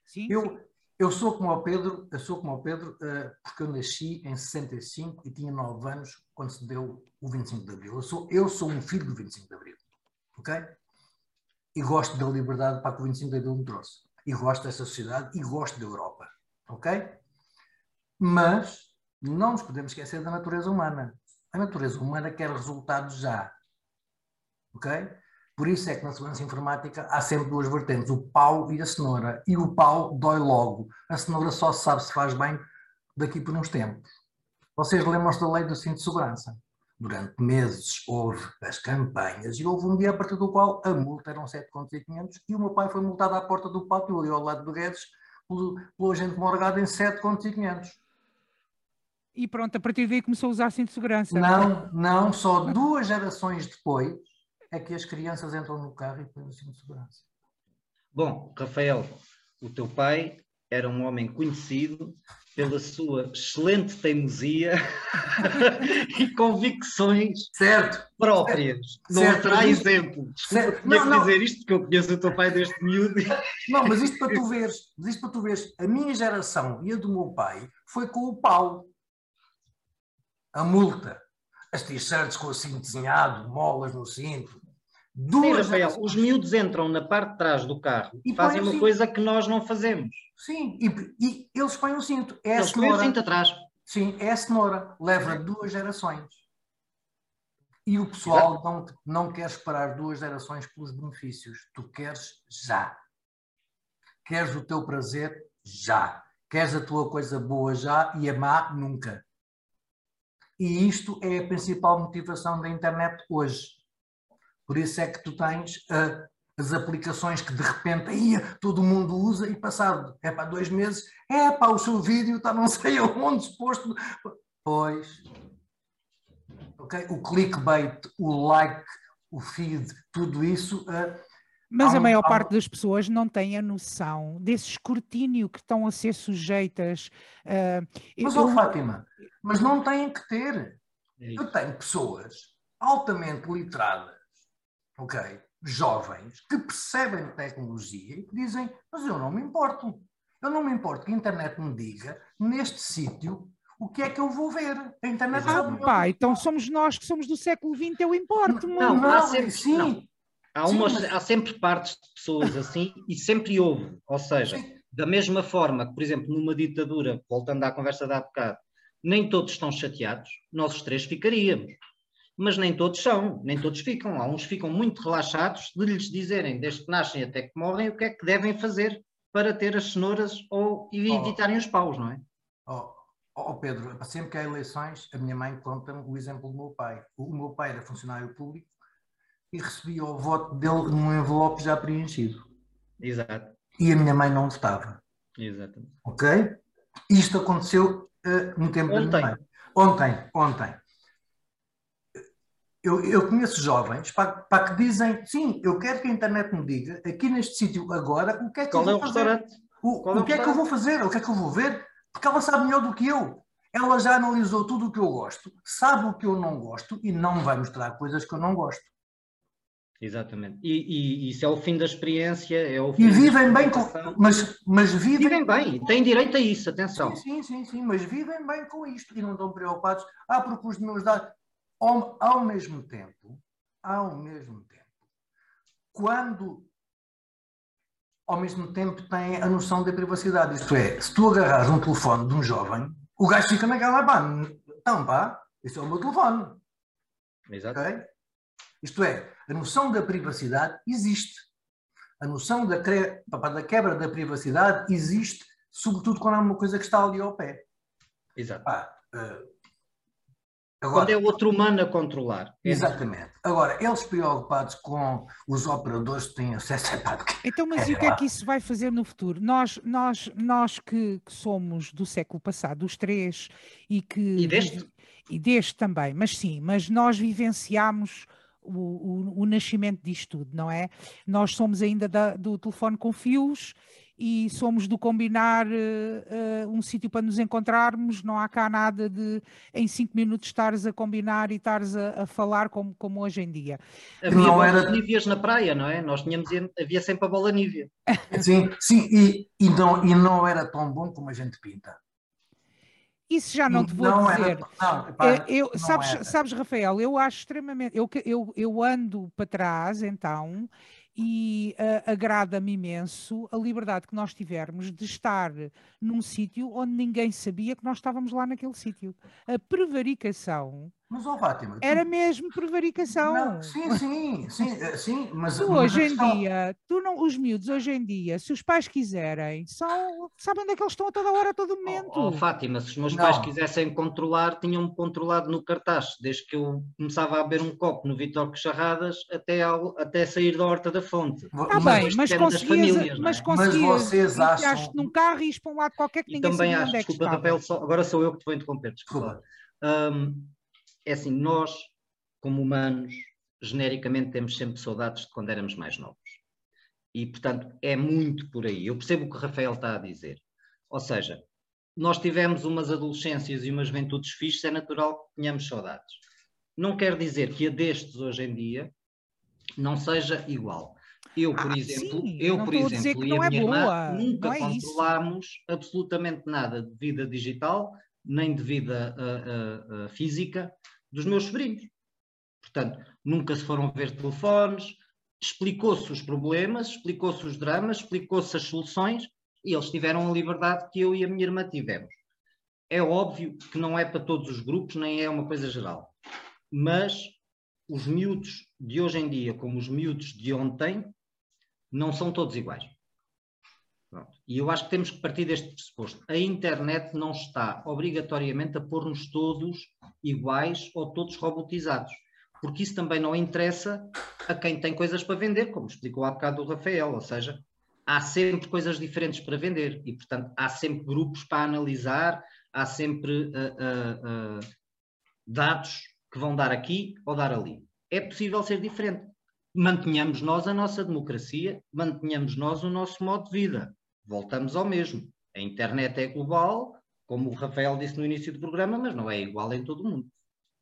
Sim,
eu,
sim
Eu sou como o Pedro, eu sou como o Pedro, uh, porque eu nasci em 65 e tinha 9 anos quando se deu o 25 de Abril. Eu sou, eu sou um filho do 25 de Abril, ok? E gosto da liberdade para que o 25 de Abril me trouxe. E gosto dessa sociedade e gosto da Europa, ok? Mas não nos podemos esquecer da natureza humana. A natureza humana quer resultados já, ok? Por isso é que na segurança informática há sempre duas vertentes, o pau e a cenoura. E o pau dói logo. A cenoura só se sabe se faz bem daqui por uns tempos. Vocês lembram-se da lei do cinto de segurança? Durante meses houve as campanhas e houve um dia a partir do qual a multa eram 7 contos e 500 o meu pai foi multado à porta do pátio ali ao lado do Guedes pelo, pelo agente morgado em 7 contos e 500.
E pronto, a partir daí começou a usar cinto de segurança.
Não, não, só duas gerações depois é que as crianças entram no carro e põem o cinto de segurança.
Bom, Rafael, o teu pai era um homem conhecido pela sua excelente teimosia [laughs] e convicções
certo,
próprias.
Certo,
não
certo,
terá exemplo. Desculpa, tinha que dizer isto porque eu conheço o teu pai deste miúdo.
Não, mas isto para tu veres, mas isto para tu veres, a minha geração e a do meu pai foi com o pau. A multa as t-shirts com o cinto desenhado, molas no cinto.
Duas Sim, Rafael, os miúdos entram na parte de trás do carro e fazem uma coisa que nós não fazemos.
Sim, e, e eles põem o cinto.
É eles põem o cinto atrás.
Sim, é a cenoura. Leva Sim. duas gerações. E o pessoal não, não quer esperar duas gerações pelos benefícios. Tu queres já. Queres o teu prazer já. Queres a tua coisa boa já e a má nunca. E isto é a principal motivação da internet hoje. Por isso é que tu tens uh, as aplicações que de repente aí, todo mundo usa e passado é para dois meses, é para o seu vídeo está não [laughs] sei aonde exposto. Pois. Okay? O clickbait, o like, o feed, tudo isso. Uh,
mas a maior parte das pessoas não tem a noção desse escrutínio que estão a ser sujeitas. Uh,
mas, eu... oh, Fátima, mas não têm que ter. É eu tenho pessoas altamente literadas, ok? Jovens, que percebem tecnologia e que dizem: Mas eu não me importo. Eu não me importo que a internet me diga, neste sítio, o que é que eu vou ver. A internet
ah, pá, então somos nós que somos do século XX, eu importo.
Não, não, há sempre, sim. Não. Há, sim, mas... há sempre partes de pessoas assim e sempre houve. Ou seja, sim. da mesma forma que, por exemplo, numa ditadura, voltando à conversa de há bocado, nem todos estão chateados, nós os três ficaríamos. Mas nem todos são, nem todos ficam. Há uns ficam muito relaxados de lhes dizerem, desde que nascem até que morrem, o que é que devem fazer para ter as cenouras ou evitarem oh, os paus, não é?
Oh, oh, Pedro, sempre que há eleições, a minha mãe conta-me o exemplo do meu pai. O meu pai era funcionário público e recebia o voto dele num envelope já preenchido.
Exato.
E a minha mãe não votava.
Exatamente.
Ok? Isto aconteceu uh, no tempo
ontem.
da minha mãe. Ontem, ontem. Eu, eu conheço jovens para, para, que dizem, sim, eu quero que a internet me diga, aqui neste sítio agora, o que é que
Qual
eu
vou é o fazer.
O, o, é o que é que eu vou fazer? O que é que eu vou ver? Porque ela sabe melhor do que eu. Ela já analisou tudo o que eu gosto, sabe o que eu não gosto e não vai mostrar coisas que eu não gosto.
Exatamente. E, e, isso é o fim da experiência, é o fim
E vivem bem com. Mas, mas vivem...
vivem bem, têm direito a isso, atenção.
Sim, sim, sim, sim, mas vivem bem com isto e não estão preocupados. Ah, porque os meus dados. Ao, ao mesmo tempo, ao mesmo tempo, quando ao mesmo tempo têm a noção da privacidade. Isto é, se tu agarras um telefone de um jovem, o gajo fica naquela, pá, então pá, esse é o meu telefone.
Exato.
Okay? Isto é, a noção da privacidade existe. A noção da, da quebra da privacidade existe, sobretudo quando há uma coisa que está ali ao pé.
Exato. Ah, uh, agora, quando é outro humano a controlar.
Exatamente. Agora, eles preocupados com os operadores que têm acesso a pá,
Então, mas é, [laughs] e o que é que isso vai fazer no futuro? Nós, nós, nós que, que somos do século passado, os três, e que.
E deste?
E deste também, mas sim, mas nós vivenciamos o, o, o, nascimento disto tudo, não é? Nós somos ainda da, do telefone com fios e somos do combinar uh, uh, um sítio para nos encontrarmos, não há cá nada de em cinco minutos estares a combinar e estares a, a falar como, como hoje em dia.
Havia não era... níveas na praia, não é? Nós tínhamos, havia sempre a bola nívea. [laughs]
Sim, sim, e, e, não, e não era tão bom como a gente pinta.
Isso já não te vou não dizer. Era, não, pá, é, eu, sabes, sabes, Rafael, eu acho extremamente. Eu, eu, eu ando para trás, então, e uh, agrada-me imenso a liberdade que nós tivermos de estar num sítio onde ninguém sabia que nós estávamos lá naquele sítio. A prevaricação
mas, oh, Fátima,
era mesmo prevaricação.
Não, sim, sim, sim, eh, sim, mas.
Tu hoje em dia, tu não, os miúdos hoje em dia, se os pais quiserem, são, sabem onde é que eles estão a toda hora, a todo momento.
Oh, oh Fátima, se os meus não. pais quisessem controlar, tinham-me controlado no cartaz, desde que eu começava a beber um copo no Vitor Charradas até, ao, até sair da horta da fonte.
Está bem, mas conseguias, famílias, mas é? conseguias, mas vocês acham... num carro e ires para um lado qualquer que ninguém também sabia acho, onde é que desculpa, Rafael,
só, agora sou eu que te vou interromper, desculpa. Um, é assim, nós, como humanos, genericamente temos sempre saudades de quando éramos mais novos. E, portanto, é muito por aí. Eu percebo o que o Rafael está a dizer. Ou seja, nós tivemos umas adolescências e umas juventudes fixas, é natural que tenhamos saudades. Não quer dizer que a destes hoje em dia não seja igual. Eu, por ah, exemplo, sim, eu, por exemplo, e a é minha boa. irmã nunca é controlámos absolutamente nada de vida digital, nem de vida uh, uh, física, dos meus sobrinhos. Portanto, nunca se foram ver telefones, explicou-se os problemas, explicou-se os dramas, explicou-se as soluções e eles tiveram a liberdade que eu e a minha irmã tivemos. É óbvio que não é para todos os grupos, nem é uma coisa geral. Mas os miúdos de hoje em dia, como os miúdos de ontem, não são todos iguais. Pronto. E eu acho que temos que partir deste pressuposto. A internet não está obrigatoriamente a pôr-nos todos iguais ou todos robotizados, porque isso também não interessa a quem tem coisas para vender, como explicou há bocado o Rafael, ou seja, há sempre coisas diferentes para vender e, portanto, há sempre grupos para analisar, há sempre uh, uh, uh, dados que vão dar aqui ou dar ali. É possível ser diferente. Mantenhamos nós a nossa democracia, mantenhamos nós o nosso modo de vida voltamos ao mesmo. A internet é global, como o Rafael disse no início do programa, mas não é igual em todo o mundo.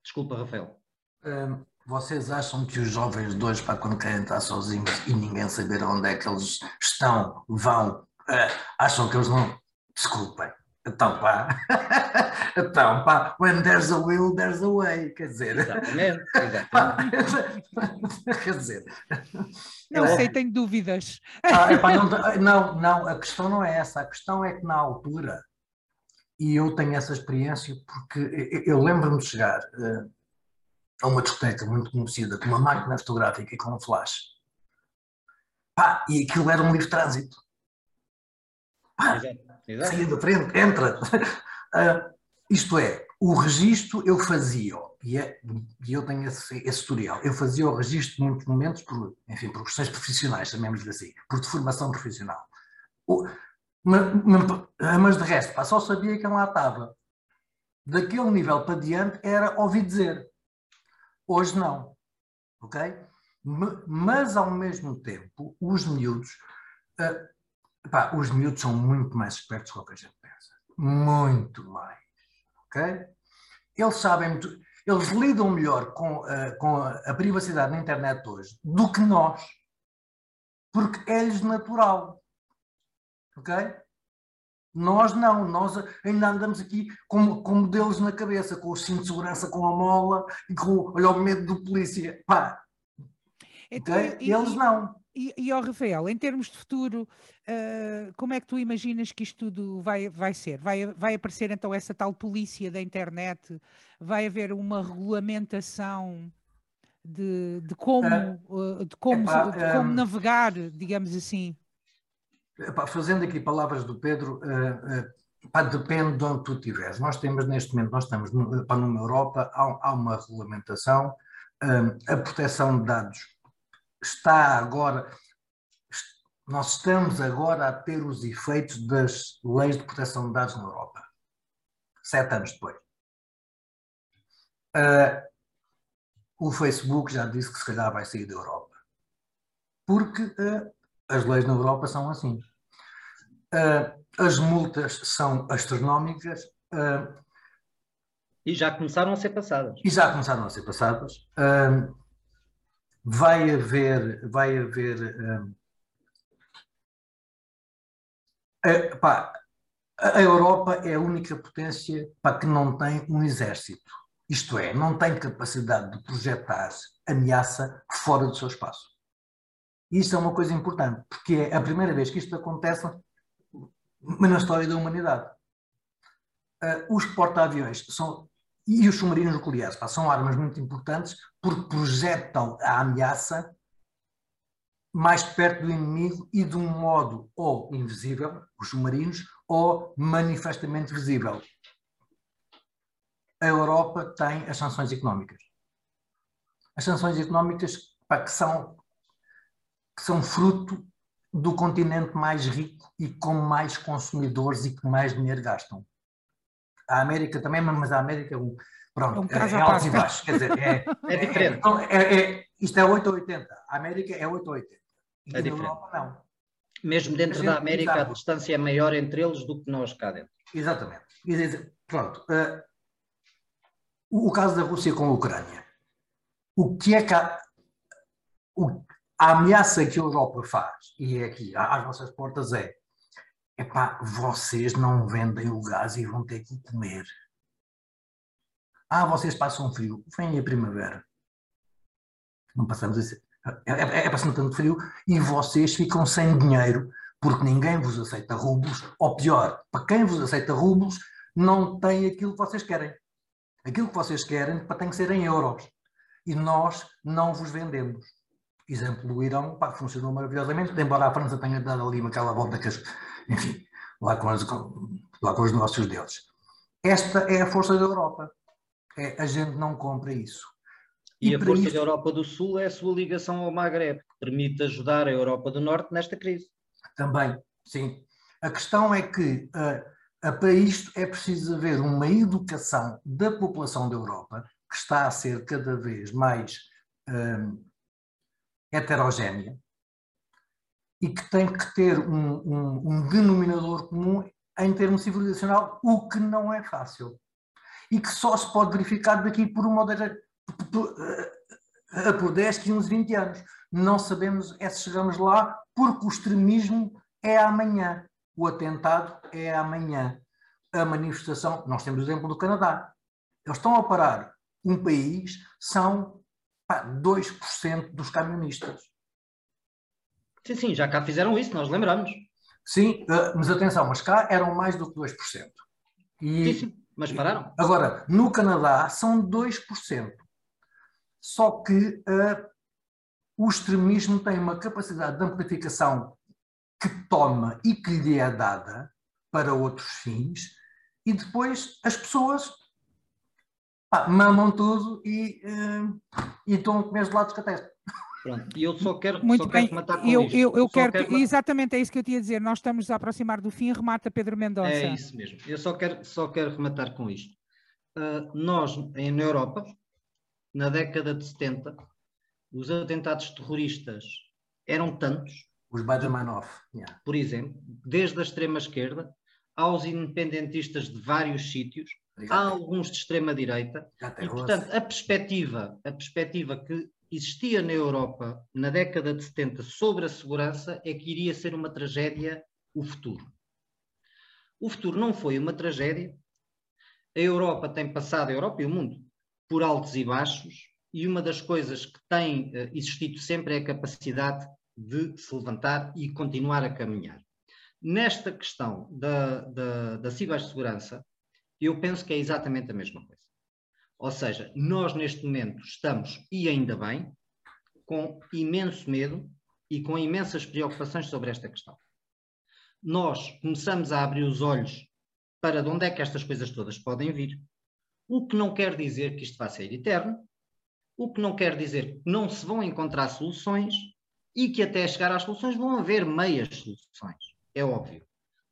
Desculpa, Rafael.
Um, vocês acham que os jovens de hoje, para quando querem estar sozinhos e ninguém saber onde é que eles estão, vão, uh, acham que eles não. Desculpem. Então pá, [laughs] então pá, when there's a will, there's a way, quer dizer.
Exatamente, [laughs] exatamente.
quer dizer.
Não é, sei, tenho dúvidas.
Ah, epá, não, não, não, a questão não é essa, a questão é que na altura, e eu tenho essa experiência porque eu lembro-me de chegar uh, a uma discoteca muito conhecida com uma máquina fotográfica e com um flash. Pá, e aquilo era um livre trânsito. Pá, Exato Saia da frente, entra. Uh, [laughs] isto é, o registro eu fazia, e, é, e eu tenho esse, esse historial, eu fazia o registro de muitos momentos, por, enfim, por questões profissionais, chamemos-lhe assim, por deformação profissional. O, mas, mas de resto, pá, só sabia quem lá estava. Daquele nível para diante era ouvir dizer. Hoje não. Ok? Mas ao mesmo tempo, os miúdos. Uh, Epá, os miúdos são muito mais espertos do que a gente pensa. Muito mais. Ok? Eles sabem muito. Eles lidam melhor com, uh, com a, privacidade na internet hoje do que nós. Porque é-lhes natural. Ok? Nós não, nós ainda andamos aqui com, com modelos na cabeça, com o cinto de segurança, com a mola e com olha, o medo do polícia. Pá. Então, okay? e, Eles não.
E, e ao Rafael, em termos de futuro, uh, como é que tu imaginas que isto tudo vai, vai ser? Vai, vai aparecer então essa tal polícia da internet? Vai haver uma regulamentação de, de como, uh, de como, epá, de como um, navegar, digamos assim?
Epá, fazendo aqui palavras do Pedro, uh, Pá, depende de onde tu estiveres. Nós temos neste momento, nós estamos no, numa Europa, há, há uma regulamentação, a proteção de dados está agora, nós estamos agora a ter os efeitos das leis de proteção de dados na Europa. Sete anos depois. Uh, o Facebook já disse que se calhar vai sair da Europa. Porque uh, as leis na Europa são assim. Uh, as multas são astronómicas.
E já começaram a ser passadas.
E já começaram a ser passadas. Vai haver, vai haver pá, a Europa é a única potência para que não tem um exército. Isto é, não tem capacidade de projetar ameaça fora do seu espaço. Isto é uma coisa importante, porque é a primeira vez que isto acontece na história da humanidade. Uh, os porta-aviões são, e os submarinos nucleares pá, são armas muito importantes porque projetam a ameaça mais perto do inimigo e de um modo ou invisível, os submarinos, ou manifestamente visível. A Europa tem as sanções económicas. As sanções económicas pá, que, são, que são fruto do continente mais rico e com mais consumidores e que mais dinheiro gastam. A América também, mas a América é um, pronto, é, um é altos e baixos. Quer dizer, é, [laughs]
é diferente.
É, é, isto é 8 ou 80. A América é 8 ou 80.
E é diferente. Europa não. Mesmo dentro da América, exato. a distância é maior entre eles do que nós cá dentro.
Exatamente. Pronto. Uh, o, o, caso da Rússia com a Ucrânia. O que é que a, o, a ameaça que a Europa faz, e é aqui, às nossas portas, é epá, vocês não vendem o gás e vão ter que comer. Ah, vocês passam frio. Vem a primavera. Não passamos isso. É, é, é passando tanto frio e vocês ficam sem dinheiro porque ninguém vos aceita rublos, ou pior, para quem vos aceita rublos, não tem aquilo que vocês querem. Aquilo que vocês querem tem que ser em euros. E nós não vos vendemos. Exemplo do Irão, pá, funcionou maravilhosamente, embora a França tenha dado ali aquela volta que, enfim, lá com, as, lá com os nossos deuses. Esta é a força da Europa. É, a gente não compra isso.
E, e a força isso... da Europa do Sul é a sua ligação ao Maghreb, que permite ajudar a Europa do Norte nesta crise.
Também, sim. A questão é que uh, para isto é preciso haver uma educação da população da Europa, que está a ser cada vez mais uh, heterogénea, e que tem que ter um, um, um denominador comum em termos civilizacional, o que não é fácil. E que só se pode verificar daqui por uma ou por 10, 15, 20 anos. Não sabemos é se chegamos lá, porque o extremismo é amanhã, o atentado é amanhã. A manifestação, nós temos o exemplo do Canadá. Eles estão a parar um país, são pá, 2% dos camionistas.
Sim, sim, já cá fizeram isso, nós lembramos.
Sim, eh, mas atenção, mas cá eram mais do que 2%.
E, sim, sim, mas pararam.
Agora, no Canadá são 2%. Só que uh, o extremismo tem uma capacidade de amplificação que toma e que lhe é dada para outros fins, e depois as pessoas pá, mamam tudo e, uh, e estão a comer os lados que atestam.
Pronto, e eu só quero,
Muito
só
bem.
quero rematar com
eu,
isto.
Eu, eu quero,
quero,
exatamente é isso que eu tinha a dizer. Nós estamos a aproximar do fim. Remata Pedro Mendonça.
É isso mesmo. Eu só quero, só quero rematar com isto. Uh, nós, em, na Europa, na década de 70, os atentados terroristas eram tantos.
Os Badamanov,
yeah. por exemplo, desde a extrema-esquerda aos independentistas de vários sítios, há alguns de extrema-direita, e portanto a perspectiva, a perspectiva que existia na Europa na década de 70 sobre a segurança é que iria ser uma tragédia o futuro. O futuro não foi uma tragédia. A Europa tem passado, a Europa e o mundo, por altos e baixos, e uma das coisas que tem uh, existido sempre é a capacidade de se levantar e continuar a caminhar. Nesta questão da, da, da cibersegurança, eu penso que é exatamente a mesma coisa. Ou seja, nós neste momento estamos, e ainda bem, com imenso medo e com imensas preocupações sobre esta questão. Nós começamos a abrir os olhos para de onde é que estas coisas todas podem vir, o que não quer dizer que isto vai ser eterno, o que não quer dizer que não se vão encontrar soluções e que até chegar às soluções vão haver meias soluções. É óbvio.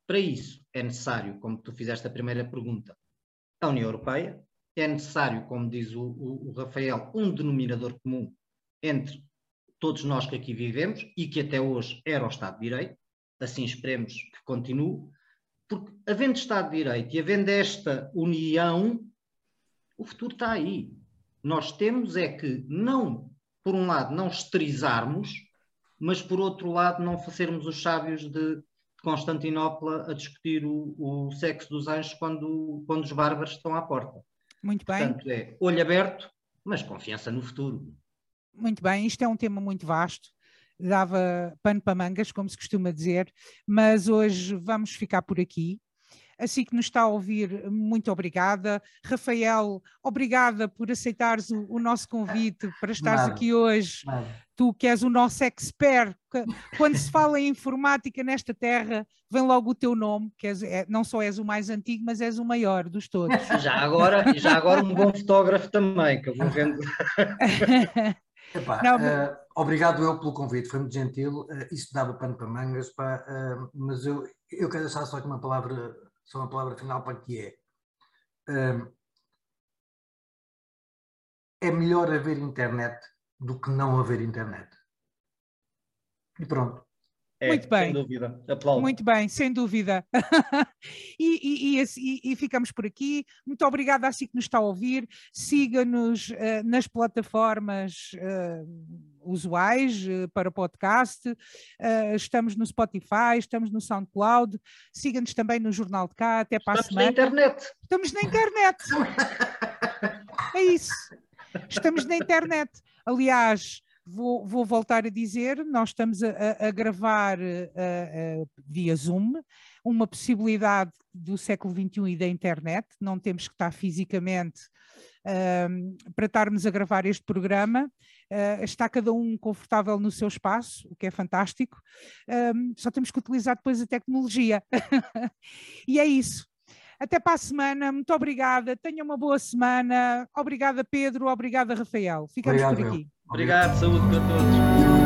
Para isso é necessário, como tu fizeste a primeira pergunta, a União Europeia, é necessário, como diz o, o, o Rafael, um denominador comum entre todos nós que aqui vivemos e que até hoje era o Estado de Direito, assim esperemos que continue, porque havendo Estado de Direito e havendo esta união, o futuro está aí. Nós temos é que não, por um lado, não esterizarmos, mas por outro lado, não fazermos os sábios de Constantinopla a discutir o, o sexo dos anjos quando, quando os bárbaros estão à porta.
Muito bem.
Portanto, é olho aberto, mas confiança no futuro.
Muito bem, isto é um tema muito vasto, dava pano para mangas, como se costuma dizer, mas hoje vamos ficar por aqui. Assim que nos está a ouvir, muito obrigada. Rafael, obrigada por aceitares o, o nosso convite para estares Nada. aqui hoje. Nada. Tu que és o nosso expert, quando se fala em informática nesta terra, vem logo o teu nome, que és, é, não só és o mais antigo, mas és o maior dos todos. [laughs]
Já agora, já agora um bom fotógrafo também, que eu vou vendo. [laughs]
Epá, não, uh, obrigado eu pelo convite, foi muito gentil. Uh, isso dava pano para mangas, pá, uh, mas eu, eu quero deixar só aqui uma palavra só uma palavra final para que é. Um, é melhor haver internet do que não haver internet. E pronto.
É, Muito bem. Sem dúvida. Aplaudo.
Muito bem, sem dúvida. [laughs] e, e, e, e, ficamos por aqui. Muito obrigada a si que nos está a ouvir. Siga-nos uh, nas plataformas uh, usuais uh, para podcast. estamos no Spotify, estamos no SoundCloud. Siga-nos também no Jornal de Cá. Até para
estamos a semana. Estamos na internet.
Estamos na internet. é isso. Estamos na internet. Aliás, Vou, vou, voltar a dizer, nós estamos a, a, a gravar a, via Zoom, uma possibilidade do século XXI e da internet, não temos que estar fisicamente um, para estarmos a gravar este programa. Uh, está cada um confortável no seu espaço, o que é fantástico. Um, só temos que utilizar depois a tecnologia. [laughs] e é isso. Até para a semana, muito obrigada. Tenha uma boa semana. Obrigada, Pedro. Obrigada, Rafael. Ficamos Obrigado, por aqui.
Obrigado, saúde para todos.